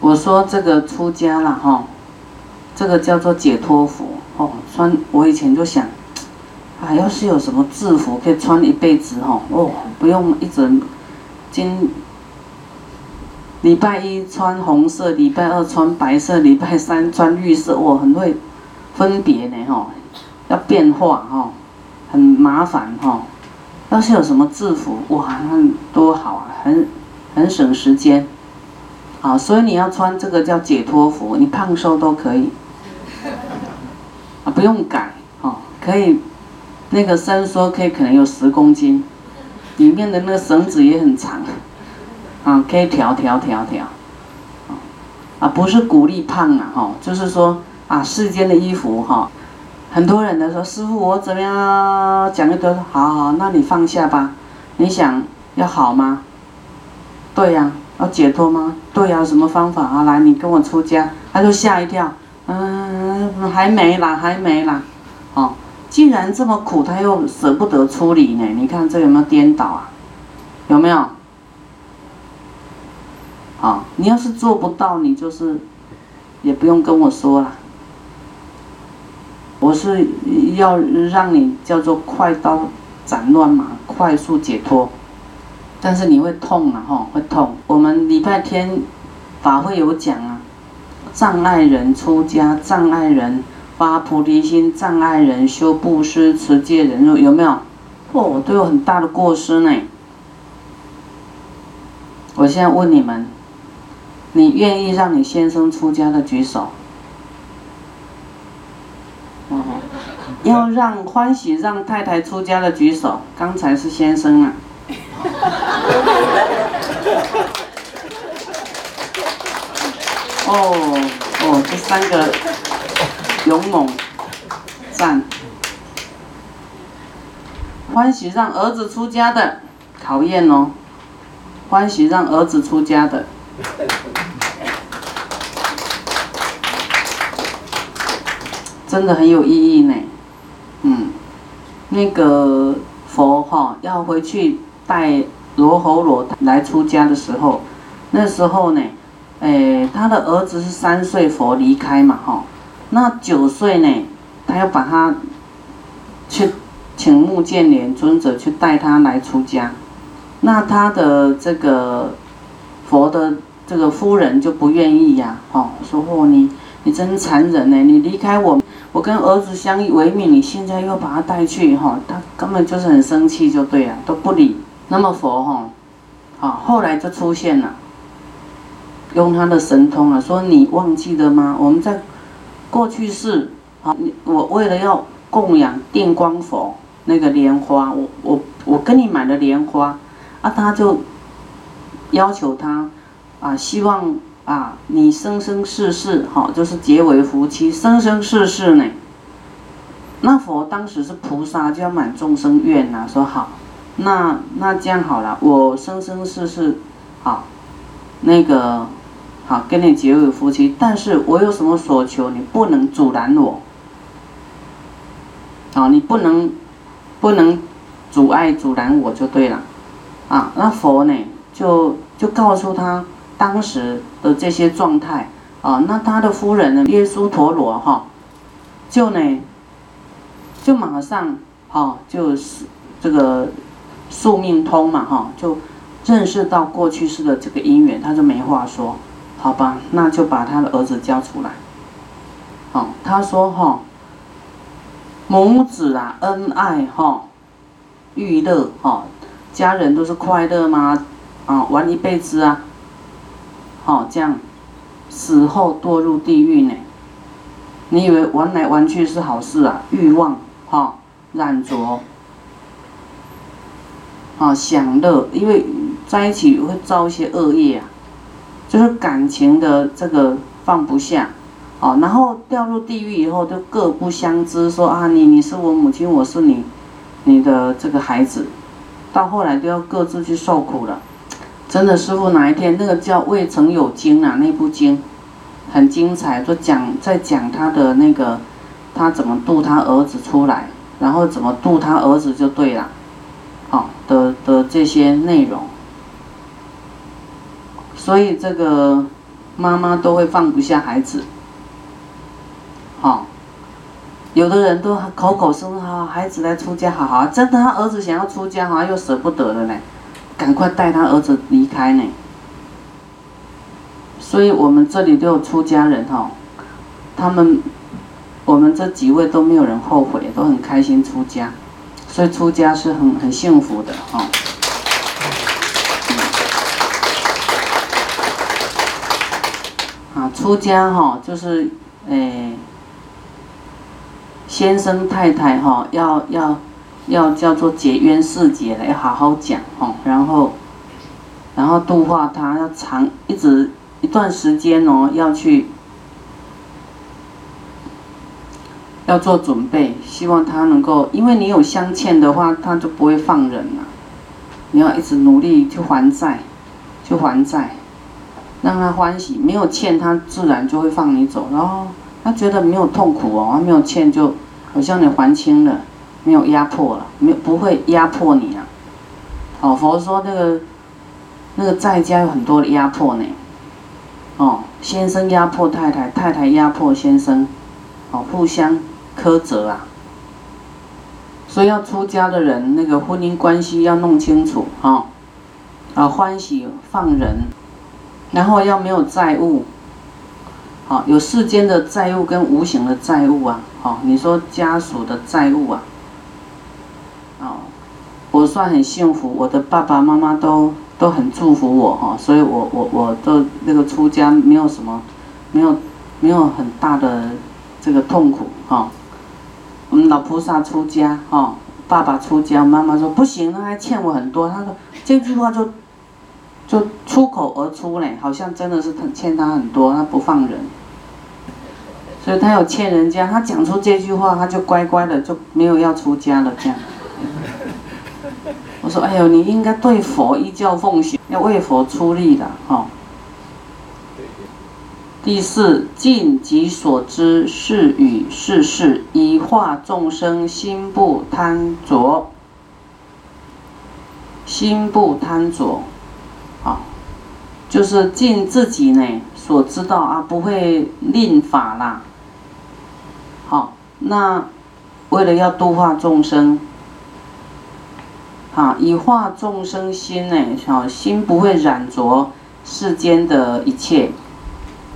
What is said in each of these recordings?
我说这个出家了哈，这个叫做解脱服哦。穿我以前就想，啊，要是有什么制服可以穿一辈子哈，哦，不用一直今礼拜一穿红色，礼拜二穿白色，礼拜三穿绿色，我很会分别呢哈，要变化哈，很麻烦哈。要是有什么制服，哇，那多好啊，很很省时间。啊，所以你要穿这个叫解脱服，你胖瘦都可以，啊，不用改，哦，可以，那个伸缩可以可能有十公斤，里面的那个绳子也很长，啊，可以调调调调，啊，不是鼓励胖啊，哈，就是说啊，世间的衣服哈，很多人都说师傅我怎么样，讲一堆，好好，那你放下吧，你想要好吗？对呀。要解脱吗？对呀，什么方法啊？来，你跟我出家，他就吓一跳，嗯，还没啦，还没啦，哦，既然这么苦，他又舍不得处理呢。你看这有没有颠倒啊？有没有？啊，你要是做不到，你就是也不用跟我说了。我是要让你叫做快刀斩乱麻，快速解脱。但是你会痛啊，哈，会痛。我们礼拜天法会有讲啊，障碍人出家，障碍人发菩提心，障碍人修布施、持戒、忍辱，有没有？哦，都有很大的过失呢。我现在问你们，你愿意让你先生出家的举手？要让欢喜让太太出家的举手。刚才是先生啊。哦哦，这三个勇猛赞，欢喜让儿子出家的考验哦，欢喜让儿子出家的，真的很有意义呢。嗯，那个佛哈要回去。带罗侯罗来出家的时候，那时候呢，诶，他的儿子是三岁佛离开嘛，哈，那九岁呢，他要把他去请木建连尊者去带他来出家，那他的这个佛的这个夫人就不愿意呀，哦，说哦你你真残忍呢，你离开我，我跟儿子相依为命，你现在又把他带去，哈，他根本就是很生气，就对了，都不理。那么佛哈，好，后来就出现了，用他的神通啊，说你忘记了吗？我们在过去世，啊，我为了要供养电光佛那个莲花，我我我跟你买了莲花，啊，他就要求他啊，希望啊，你生生世世哈，就是结为夫妻，生生世世呢。那佛当时是菩萨，就要满众生愿呐，说好。那那这样好了，我生生世世，好，那个好跟你结为夫妻，但是我有什么所求，你不能阻拦我，啊，你不能不能阻碍阻拦我就对了，啊，那佛呢就就告诉他当时的这些状态，啊，那他的夫人呢，耶稣陀罗哈，就呢就马上哈就是这个。宿命通嘛，哈，就认识到过去式的这个姻缘，他就没话说，好吧，那就把他的儿子交出来。哦，他说哈，母子啊恩爱哈，欲乐哈，家人都是快乐吗？啊，玩一辈子啊，好这样，死后堕入地狱呢？你以为玩来玩去是好事啊？欲望哈，染着。啊，享乐，因为在一起会造一些恶业啊，就是感情的这个放不下，哦，然后掉入地狱以后就各不相知，说啊你你是我母亲，我是你，你的这个孩子，到后来都要各自去受苦了。真的，师傅哪一天那个叫《未曾有经》啊，那部经很精彩，就讲在讲他的那个他怎么渡他儿子出来，然后怎么渡他儿子就对了。的的这些内容，所以这个妈妈都会放不下孩子，好，有的人都口口声声哈，孩子来出家，好好，真的他儿子想要出家，好像又舍不得了呢，赶快带他儿子离开呢。所以我们这里都有出家人哈，他们，我们这几位都没有人后悔，都很开心出家，所以出家是很很幸福的哈。啊，出家哈，就是诶，先生太太哈，要要要叫做结冤释结的，要好好讲哈，然后然后度化他，要长一直一段时间哦，要去要做准备，希望他能够，因为你有相欠的话，他就不会放人了，你要一直努力去还债，去还债。让他欢喜，没有欠他，自然就会放你走。然后他觉得没有痛苦哦，他没有欠，就好像你还清了，没有压迫了，没有不会压迫你啊。哦，佛说那个那个在家有很多的压迫呢。哦，先生压迫太太，太太压迫先生，哦，互相苛责啊。所以要出家的人，那个婚姻关系要弄清楚啊，啊，欢喜放人。然后要没有债务，好，有世间的债务跟无形的债务啊，好，你说家属的债务啊，哦，我算很幸福，我的爸爸妈妈都都很祝福我哈，所以我我我都那个出家没有什么，没有没有很大的这个痛苦哈，我们老菩萨出家哈，爸爸出家，妈妈说不行，他还欠我很多，他说这句话就。就出口而出嘞，好像真的是他欠他很多，他不放人，所以他有欠人家，他讲出这句话，他就乖乖的就没有要出家了这样。我说，哎呦，你应该对佛依教奉行，要为佛出力的哈。第四，尽己所知，是与是事，以化众生心不贪着，心不贪着。好，就是尽自己呢所知道啊，不会吝法啦。好，那为了要度化众生，好以化众生心呢，好心不会染着世间的一切，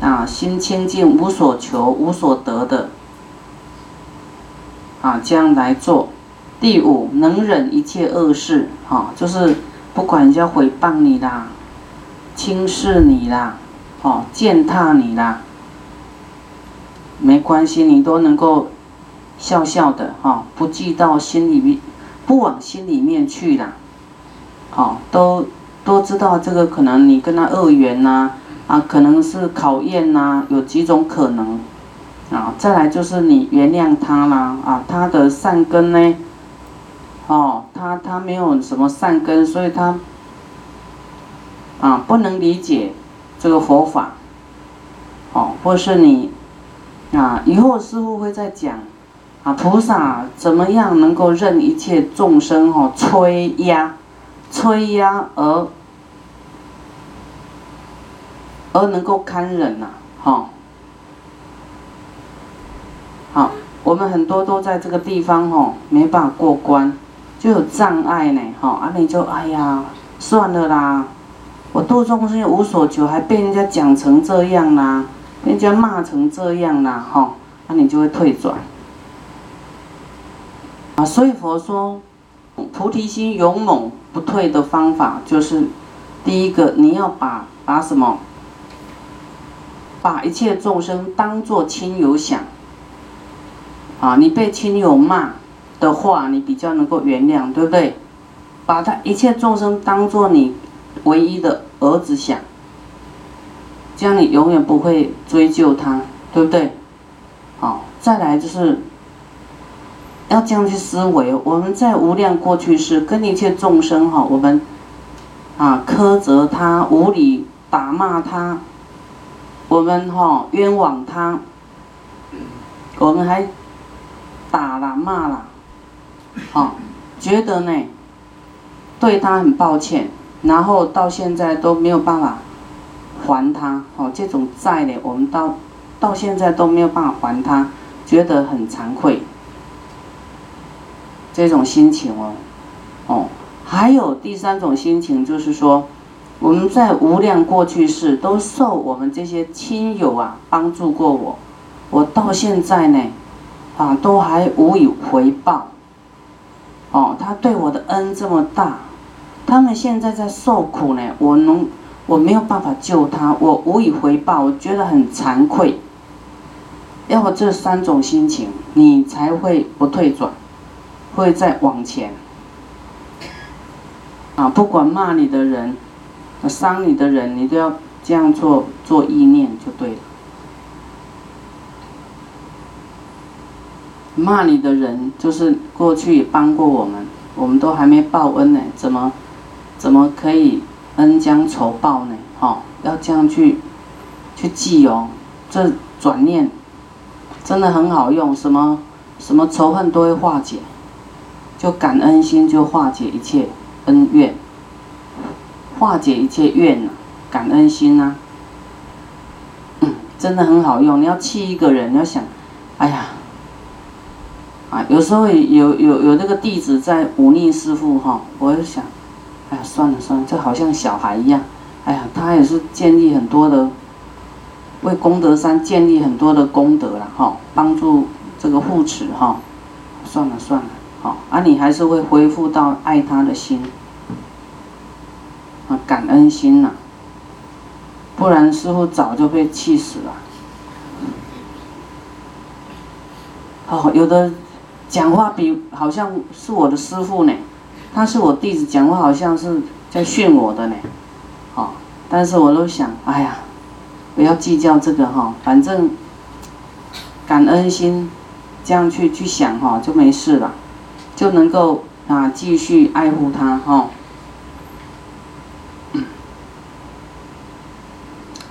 啊心清净无所求无所得的，啊这样来做。第五，能忍一切恶事，哈就是不管人家诽谤你啦。轻视你啦，哦，践踏你啦，没关系，你都能够笑笑的哈，不记到心里面，不往心里面去啦，哦，都都知道这个可能你跟他恶缘呐，啊，可能是考验呐，有几种可能，啊，再来就是你原谅他啦，啊，他的善根呢，哦，他他没有什么善根，所以他。啊，不能理解这个佛法，哦，或是你啊，以后师傅会再讲。啊，菩萨怎么样能够任一切众生哦催压，催压而而能够堪忍呐，哈，好，我们很多都在这个地方哦，没办法过关，就有障碍呢，哈，啊，你就哎呀，算了啦。我度众生无所求，还被人家讲成这样啦，被人家骂成这样啦，哈，那你就会退转。啊，所以佛说，菩提心勇猛不退的方法，就是第一个，你要把把什么，把一切众生当作亲友想。啊，你被亲友骂的话，你比较能够原谅，对不对？把他一切众生当作你。唯一的儿子想，这样你永远不会追究他，对不对？好，再来就是要这样去思维。我们在无量过去世跟一切众生哈，我们啊苛责他、无理打骂他，我们哈冤枉他，我们还打了骂了，好，觉得呢对他很抱歉。然后到现在都没有办法还他哦，这种债呢，我们到到现在都没有办法还他，觉得很惭愧。这种心情哦，哦，还有第三种心情就是说，我们在无量过去世都受我们这些亲友啊帮助过我，我到现在呢，啊，都还无以回报。哦，他对我的恩这么大，他们现在在受苦呢，我能。我没有办法救他，我无以回报，我觉得很惭愧。要么这三种心情，你才会不退转，会再往前。啊，不管骂你的人，伤你的人，你都要这样做，做意念就对了。骂你的人，就是过去也帮过我们，我们都还没报恩呢，怎么，怎么可以？恩将仇报呢？哦，要这样去去记哦。这转念真的很好用，什么什么仇恨都会化解，就感恩心就化解一切恩怨，化解一切怨呐，感恩心呐。嗯，真的很好用。你要气一个人，你要想，哎呀，啊，有时候有有有那个弟子在忤逆师傅哈，我就想。哎呀，算了算了，这好像小孩一样。哎呀，他也是建立很多的，为功德山建立很多的功德了哈，帮助这个护持哈。算了算了，好，啊，你还是会恢复到爱他的心，啊，感恩心呐。不然师傅早就被气死了。哦，有的讲话比好像是我的师傅呢。他是我弟子，讲话好像是在训我的呢，哦，但是我都想，哎呀，不要计较这个哈，反正感恩心这样去去想哈，就没事了，就能够啊继续爱护他哈，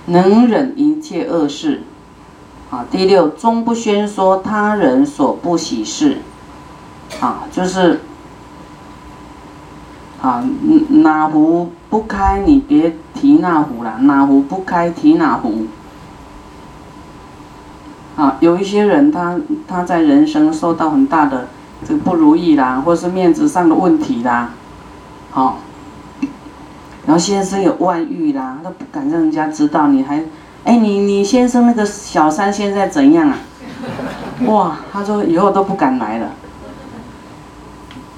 能忍一切恶事，啊，第六，终不宣说他人所不喜事，啊，就是。啊，哪壶不开，你别提那壶了。哪壶不开，提哪壶。啊，有一些人，他他在人生受到很大的这个不如意啦，或是面子上的问题啦，好，然后先生有外遇啦，他不敢让人家知道，你还，哎，你你先生那个小三现在怎样啊？哇，他说以后都不敢来了，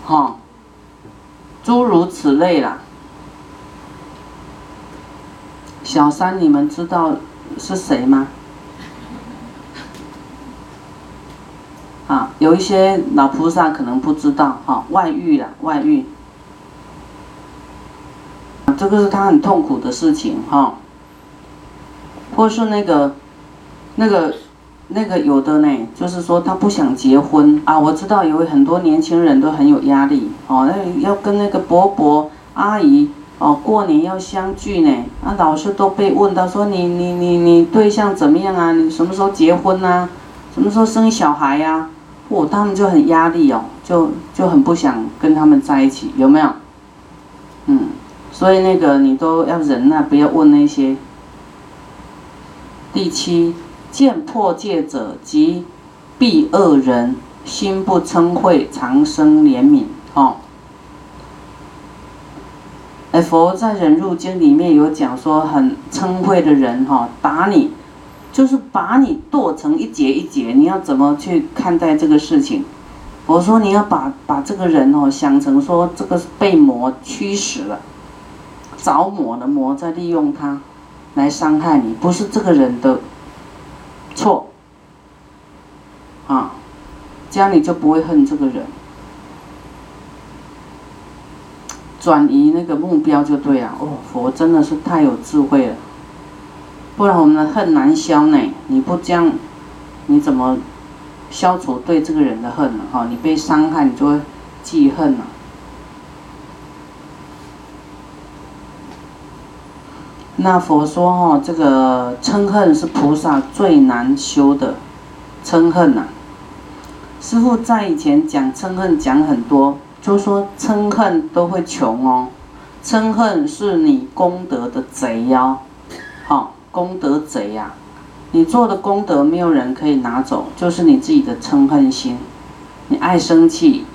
哈。诸如此类啦，小三，你们知道是谁吗？啊，有一些老菩萨可能不知道，哈，外遇啦，外遇，这个是他很痛苦的事情，哈，或是那个，那个。那个有的呢，就是说他不想结婚啊。我知道有很多年轻人都很有压力哦，那要跟那个伯伯阿姨哦过年要相聚呢。啊，老师都被问到说你你你你对象怎么样啊？你什么时候结婚啊？什么时候生小孩呀？哦，他们就很压力哦，就就很不想跟他们在一起，有没有？嗯，所以那个你都要忍耐，不要问那些。第七。见破戒者即必恶人，心不嗔恚，常生怜悯。哦，哎，佛在《忍辱经》里面有讲说，很称慧的人，哈，打你，就是把你剁成一节一节。你要怎么去看待这个事情？我说你要把把这个人哦想成说，这个是被魔驱使了，着魔的魔在利用他来伤害你，不是这个人的。错，啊，这样你就不会恨这个人，转移那个目标就对了。哦，佛真的是太有智慧了，不然我们的恨难消呢。你不这样，你怎么消除对这个人的恨呢？哈，你被伤害，你就会记恨了。那佛说哈，这个嗔恨是菩萨最难修的，嗔恨呐。师傅在以前讲嗔恨讲很多，就说嗔恨都会穷哦，嗔恨是你功德的贼哟，好，功德贼呀！你做的功德没有人可以拿走，就是你自己的嗔恨心，你爱生气，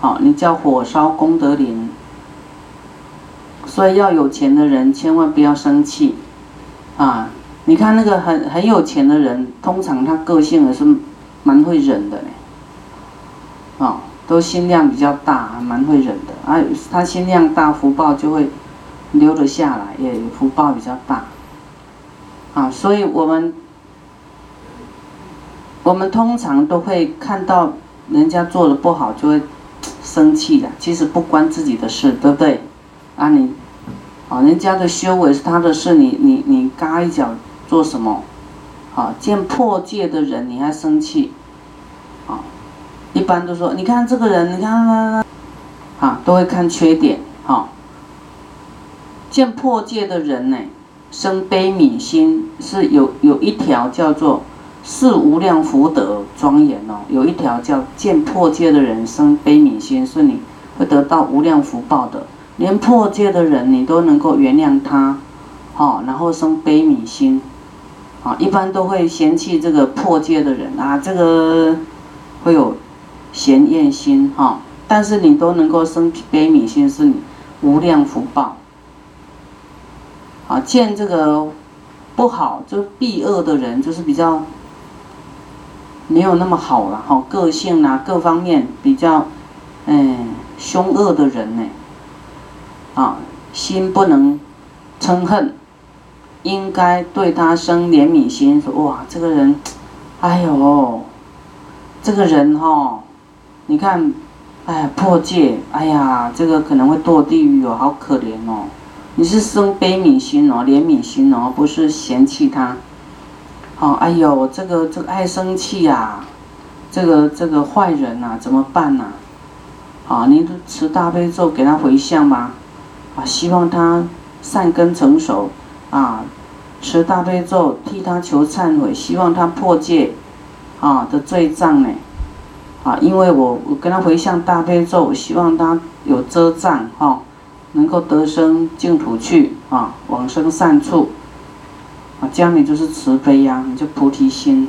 好，你叫火烧功德林。所以要有钱的人千万不要生气，啊，你看那个很很有钱的人，通常他个性也是蛮会忍的嘞，啊，都心量比较大，蛮会忍的，啊，他心量大，福报就会留得下来，也福报比较大，啊，所以我们。我们通常都会看到人家做的不好就会生气的，其实不关自己的事，对不对？啊你，啊人家的修为是他的事，你你你嘎一脚做什么？啊见破戒的人你还生气？啊，一般都说你看这个人，你看他，啊都会看缺点，啊。见破戒的人呢，生悲悯心是有有一条叫做。是无量福德庄严哦，有一条叫见破戒的人生悲悯心，是你会得到无量福报的。连破戒的人你都能够原谅他，好，然后生悲悯心，啊，一般都会嫌弃这个破戒的人啊，这个会有嫌厌心哈。但是你都能够生悲悯心，是你无量福报。啊，见这个不好就避恶的人，就是比较。没有那么好了哈，个性啊，各方面比较，嗯，凶恶的人呢，啊，心不能嗔恨，应该对他生怜悯心，说哇，这个人，哎呦，这个人哈，你看，哎，破戒，哎呀，这个可能会堕地狱哦，好可怜哦，你是生悲悯心哦，怜悯心哦，不是嫌弃他。哦，哎呦，这个这个爱生气呀，这个这个坏人呐，怎么办呐？啊，你持大悲咒给他回向吧，啊，希望他善根成熟，啊，持大悲咒替他求忏悔，希望他破戒，啊的罪障呢，啊，因为我我跟他回向大悲咒，希望他有遮障哈，能够得生净土去啊，往生善处。啊，这样你就是慈悲呀，你就菩提心。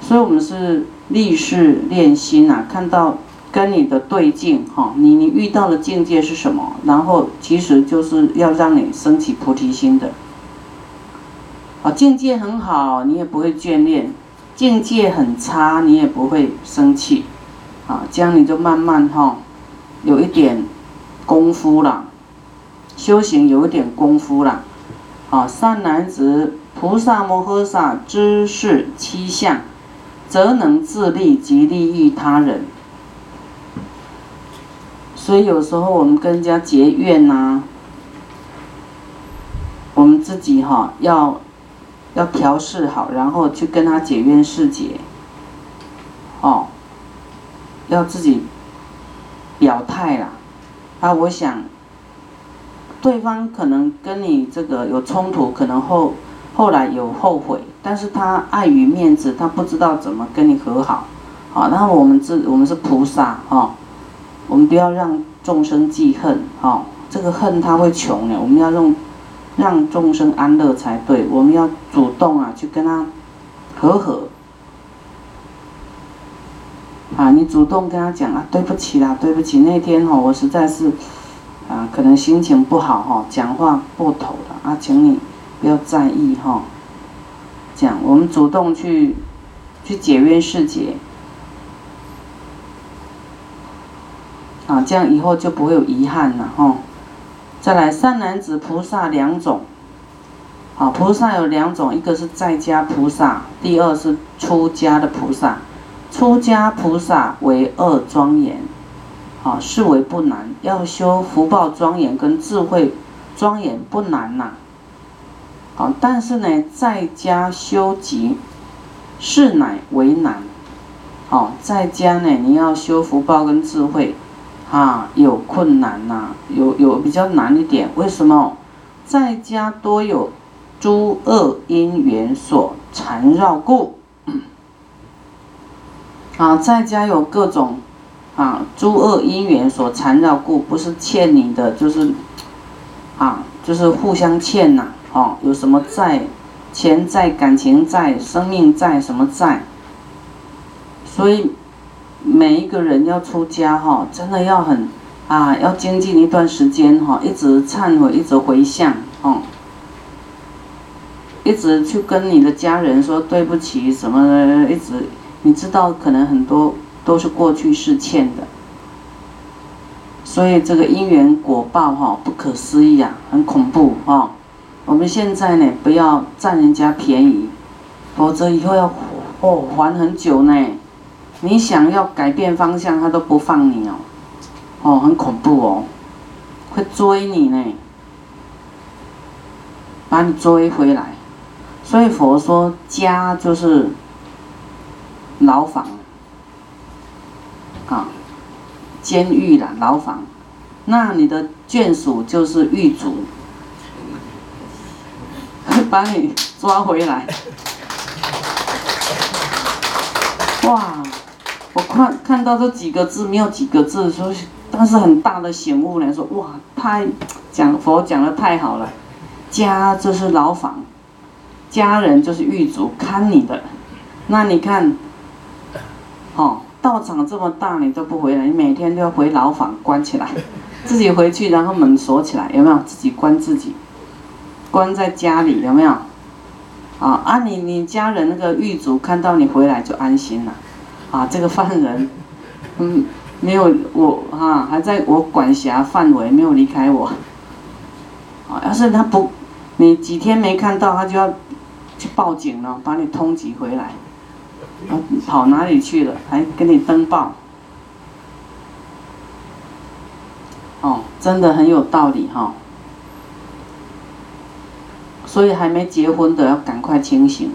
所以我们是立誓练心啊，看到跟你的对境哈，你你遇到的境界是什么？然后其实就是要让你升起菩提心的。啊，境界很好，你也不会眷恋；境界很差，你也不会生气。啊，这样你就慢慢哈，有一点功夫了，修行有一点功夫了。啊，善男子，菩萨摩诃萨知是七相，则能自利及利益他人。所以有时候我们跟人家结怨呐，我们自己哈要要调试好，然后去跟他解冤释结。哦，要自己表态啦。啊，我想。对方可能跟你这个有冲突，可能后后来有后悔，但是他碍于面子，他不知道怎么跟你和好，好，然后我们这我们是菩萨哦，我们不要让众生记恨哈，这个恨他会穷的，我们要用让众生安乐才对，我们要主动啊去跟他和和，啊，你主动跟他讲啊，对不起啦，对不起，那天哈我实在是。啊，可能心情不好哈，讲话过头了啊，请你不要在意哈。讲，我们主动去去解冤释结，啊，这样以后就不会有遗憾了哈。再来，善男子菩萨两种，啊，菩萨有两种，一个是在家菩萨，第二是出家的菩萨。出家菩萨为二庄严。啊，是为不难，要修福报庄严跟智慧庄严不难呐。好，但是呢，在家修集是乃为难。好，在家呢，你要修福报跟智慧，啊，有困难呐，有有比较难一点。为什么？在家多有诸恶因缘所缠绕故。啊，在家有各种。啊，诸恶因缘所缠绕故，不是欠你的，就是，啊，就是互相欠呐，哦，有什么债，钱债、感情债、生命债，什么债？所以每一个人要出家哈，真的要很啊，要精进一段时间哈，一直忏悔，一直回向哦，一直去跟你的家人说对不起什么的，一直你知道，可能很多都是过去是欠的。所以这个因缘果报哈不可思议啊，很恐怖哈。我们现在呢不要占人家便宜，否则以后要哦还很久呢。你想要改变方向，他都不放你哦，哦很恐怖哦，会追你呢，把你追回来。所以佛说家就是牢房啊。监狱啦，牢房，那你的眷属就是狱卒，把你抓回来。哇，我看看到这几个字，没有几个字，说但是很大的醒悟来说，哇，太讲佛讲的太好了，家就是牢房，家人就是狱卒，看你的，那你看，哦。道场这么大，你都不回来，你每天都要回牢房关起来，自己回去，然后门锁起来，有没有？自己关自己，关在家里，有没有？啊啊！你你家人那个狱卒看到你回来就安心了，啊，这个犯人，嗯，没有我啊，还在我管辖范围，没有离开我。啊，要是他不，你几天没看到，他就要去报警了，把你通缉回来。跑哪里去了？还给你登报？哦，真的很有道理哈。所以还没结婚的要赶快清醒。